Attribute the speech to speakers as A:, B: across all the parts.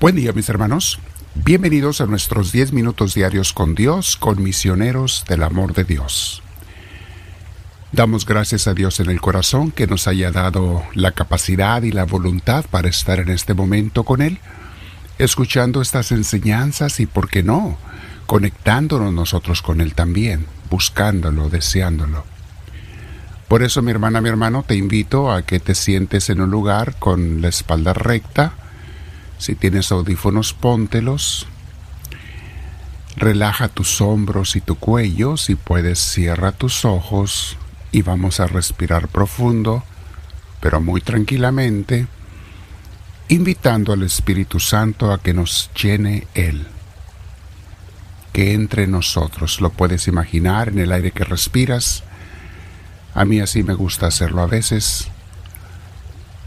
A: Buen día mis hermanos, bienvenidos a nuestros 10 minutos diarios con Dios, con misioneros del amor de Dios. Damos gracias a Dios en el corazón que nos haya dado la capacidad y la voluntad para estar en este momento con Él, escuchando estas enseñanzas y, por qué no, conectándonos nosotros con Él también, buscándolo, deseándolo. Por eso, mi hermana, mi hermano, te invito a que te sientes en un lugar con la espalda recta, si tienes audífonos, póntelos. Relaja tus hombros y tu cuello. Si puedes, cierra tus ojos y vamos a respirar profundo, pero muy tranquilamente, invitando al Espíritu Santo a que nos llene Él. Que entre nosotros, lo puedes imaginar en el aire que respiras. A mí así me gusta hacerlo a veces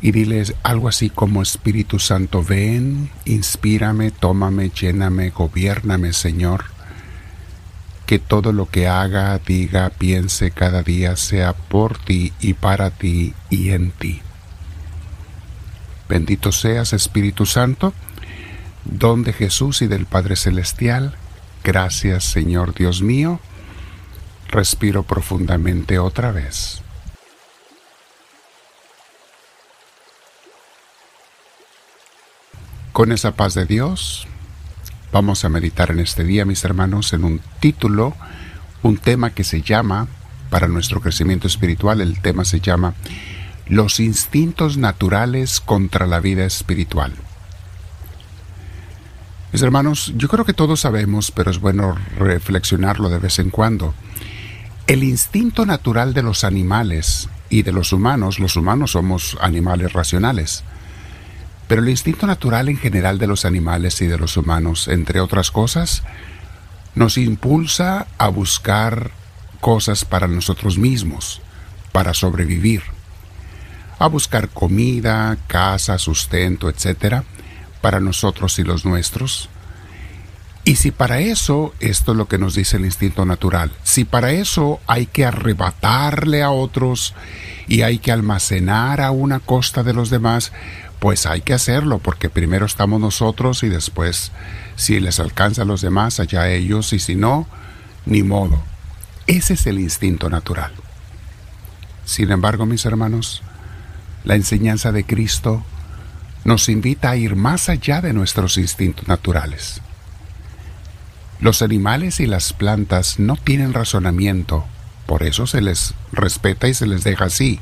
A: y diles algo así como Espíritu Santo, ven, inspírame, tómame, lléname, gobiername, Señor. Que todo lo que haga, diga, piense cada día sea por ti y para ti y en ti. Bendito seas, Espíritu Santo, don de Jesús y del Padre Celestial. Gracias, Señor Dios mío. Respiro profundamente otra vez. Con esa paz de Dios, vamos a meditar en este día, mis hermanos, en un título, un tema que se llama, para nuestro crecimiento espiritual, el tema se llama Los instintos naturales contra la vida espiritual. Mis hermanos, yo creo que todos sabemos, pero es bueno reflexionarlo de vez en cuando. El instinto natural de los animales y de los humanos, los humanos somos animales racionales, pero el instinto natural en general de los animales y de los humanos, entre otras cosas, nos impulsa a buscar cosas para nosotros mismos, para sobrevivir, a buscar comida, casa, sustento, etc., para nosotros y los nuestros. Y si para eso, esto es lo que nos dice el instinto natural, si para eso hay que arrebatarle a otros y hay que almacenar a una costa de los demás, pues hay que hacerlo, porque primero estamos nosotros y después, si les alcanza a los demás, allá ellos, y si no, ni modo. Ese es el instinto natural. Sin embargo, mis hermanos, la enseñanza de Cristo nos invita a ir más allá de nuestros instintos naturales. Los animales y las plantas no tienen razonamiento, por eso se les respeta y se les deja así,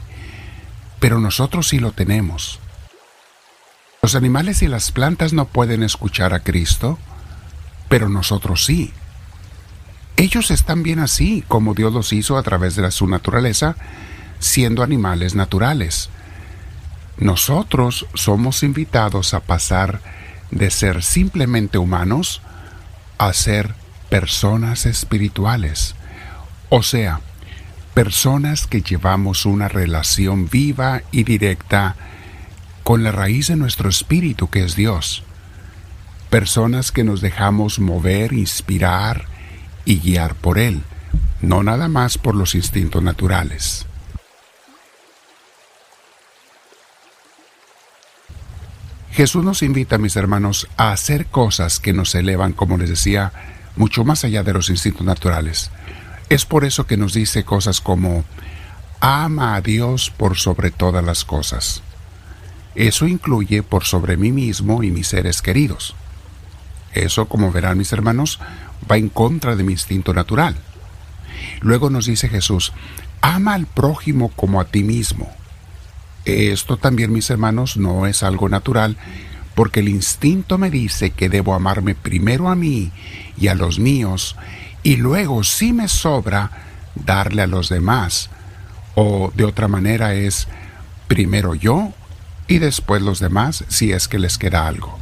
A: pero nosotros sí lo tenemos. Los animales y las plantas no pueden escuchar a Cristo, pero nosotros sí. Ellos están bien así, como Dios los hizo a través de su naturaleza, siendo animales naturales. Nosotros somos invitados a pasar de ser simplemente humanos a ser personas espirituales, o sea, personas que llevamos una relación viva y directa con la raíz de nuestro espíritu que es Dios. Personas que nos dejamos mover, inspirar y guiar por Él, no nada más por los instintos naturales. Jesús nos invita, mis hermanos, a hacer cosas que nos elevan, como les decía, mucho más allá de los instintos naturales. Es por eso que nos dice cosas como, ama a Dios por sobre todas las cosas. Eso incluye por sobre mí mismo y mis seres queridos. Eso, como verán mis hermanos, va en contra de mi instinto natural. Luego nos dice Jesús, ama al prójimo como a ti mismo. Esto también, mis hermanos, no es algo natural, porque el instinto me dice que debo amarme primero a mí y a los míos, y luego, si me sobra, darle a los demás. O de otra manera es, primero yo y después los demás si es que les queda algo.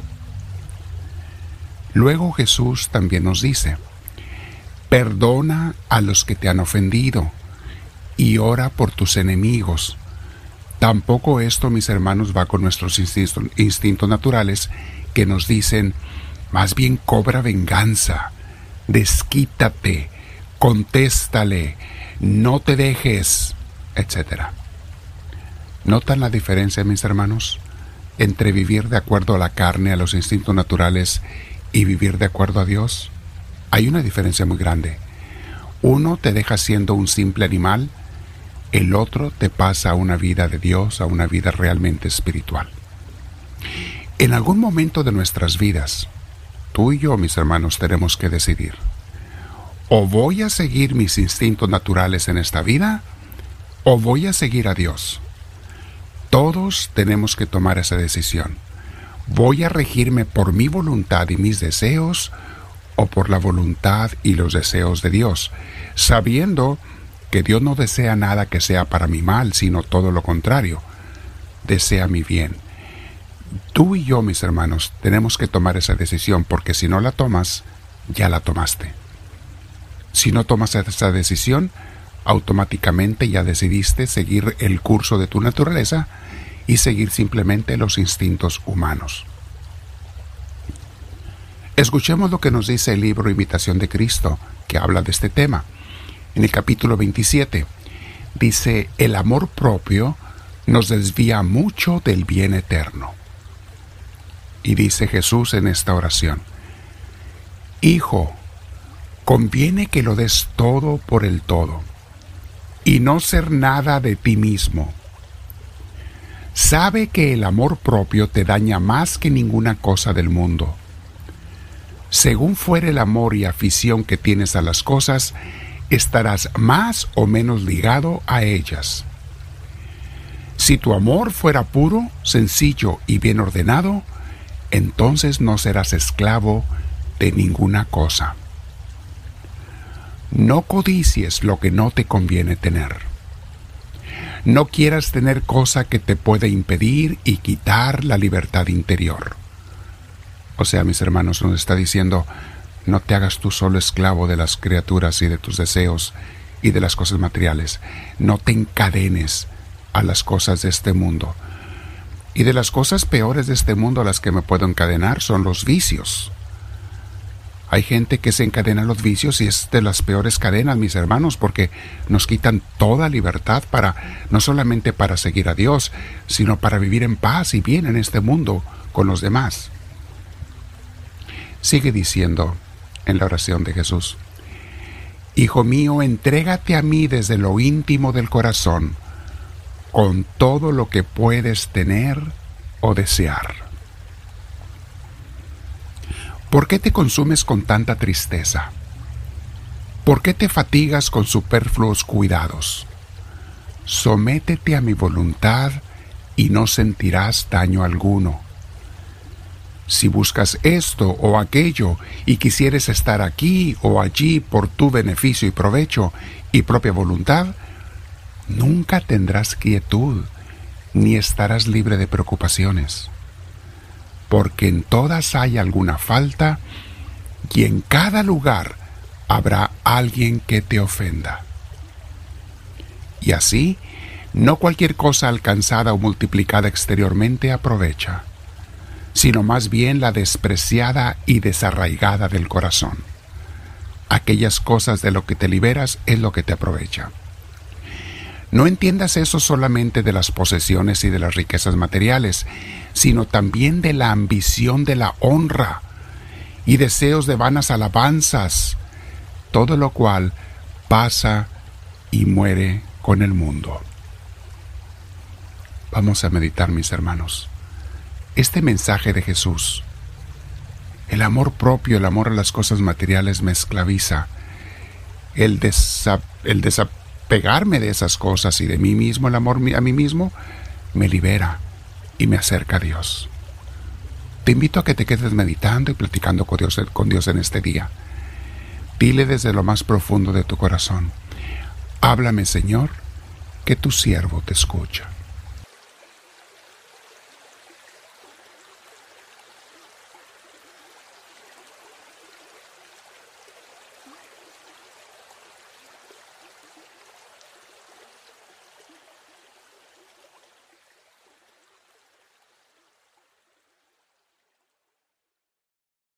A: Luego Jesús también nos dice, perdona a los que te han ofendido y ora por tus enemigos. Tampoco esto, mis hermanos, va con nuestros instintos, naturales que nos dicen, más bien cobra venganza, desquítate, contéstale, no te dejes, etcétera. ¿Notan la diferencia, mis hermanos? entre vivir de acuerdo a la carne, a los instintos naturales, y vivir de acuerdo a Dios? Hay una diferencia muy grande. Uno te deja siendo un simple animal, el otro te pasa a una vida de Dios, a una vida realmente espiritual. En algún momento de nuestras vidas, tú y yo, mis hermanos, tenemos que decidir. O voy a seguir mis instintos naturales en esta vida, o voy a seguir a Dios. Todos tenemos que tomar esa decisión. ¿Voy a regirme por mi voluntad y mis deseos o por la voluntad y los deseos de Dios, sabiendo que Dios no desea nada que sea para mi mal, sino todo lo contrario, desea mi bien? Tú y yo, mis hermanos, tenemos que tomar esa decisión porque si no la tomas, ya la tomaste. Si no tomas esa decisión, automáticamente ya decidiste seguir el curso de tu naturaleza y seguir simplemente los instintos humanos. Escuchemos lo que nos dice el libro Imitación de Cristo, que habla de este tema. En el capítulo 27 dice, el amor propio nos desvía mucho del bien eterno. Y dice Jesús en esta oración, Hijo, conviene que lo des todo por el todo y no ser nada de ti mismo. Sabe que el amor propio te daña más que ninguna cosa del mundo. Según fuere el amor y afición que tienes a las cosas, estarás más o menos ligado a ellas. Si tu amor fuera puro, sencillo y bien ordenado, entonces no serás esclavo de ninguna cosa. No codicies lo que no te conviene tener. No quieras tener cosa que te pueda impedir y quitar la libertad interior. O sea, mis hermanos, nos está diciendo, no te hagas tú solo esclavo de las criaturas y de tus deseos y de las cosas materiales. No te encadenes a las cosas de este mundo. Y de las cosas peores de este mundo a las que me puedo encadenar son los vicios. Hay gente que se encadena a los vicios y es de las peores cadenas, mis hermanos, porque nos quitan toda libertad para, no solamente para seguir a Dios, sino para vivir en paz y bien en este mundo con los demás. Sigue diciendo en la oración de Jesús, Hijo mío, entrégate a mí desde lo íntimo del corazón, con todo lo que puedes tener o desear. ¿Por qué te consumes con tanta tristeza? ¿Por qué te fatigas con superfluos cuidados? Sométete a mi voluntad y no sentirás daño alguno. Si buscas esto o aquello y quisieres estar aquí o allí por tu beneficio y provecho y propia voluntad, nunca tendrás quietud ni estarás libre de preocupaciones porque en todas hay alguna falta y en cada lugar habrá alguien que te ofenda. Y así, no cualquier cosa alcanzada o multiplicada exteriormente aprovecha, sino más bien la despreciada y desarraigada del corazón. Aquellas cosas de lo que te liberas es lo que te aprovecha. No entiendas eso solamente de las posesiones y de las riquezas materiales, sino también de la ambición de la honra y deseos de vanas alabanzas, todo lo cual pasa y muere con el mundo. Vamos a meditar, mis hermanos. Este mensaje de Jesús, el amor propio, el amor a las cosas materiales me esclaviza. El, el pegarme de esas cosas y de mí mismo, el amor a mí mismo, me libera y me acerca a Dios. Te invito a que te quedes meditando y platicando con Dios, con Dios en este día. Dile desde lo más profundo de tu corazón, háblame Señor, que tu siervo te escucha.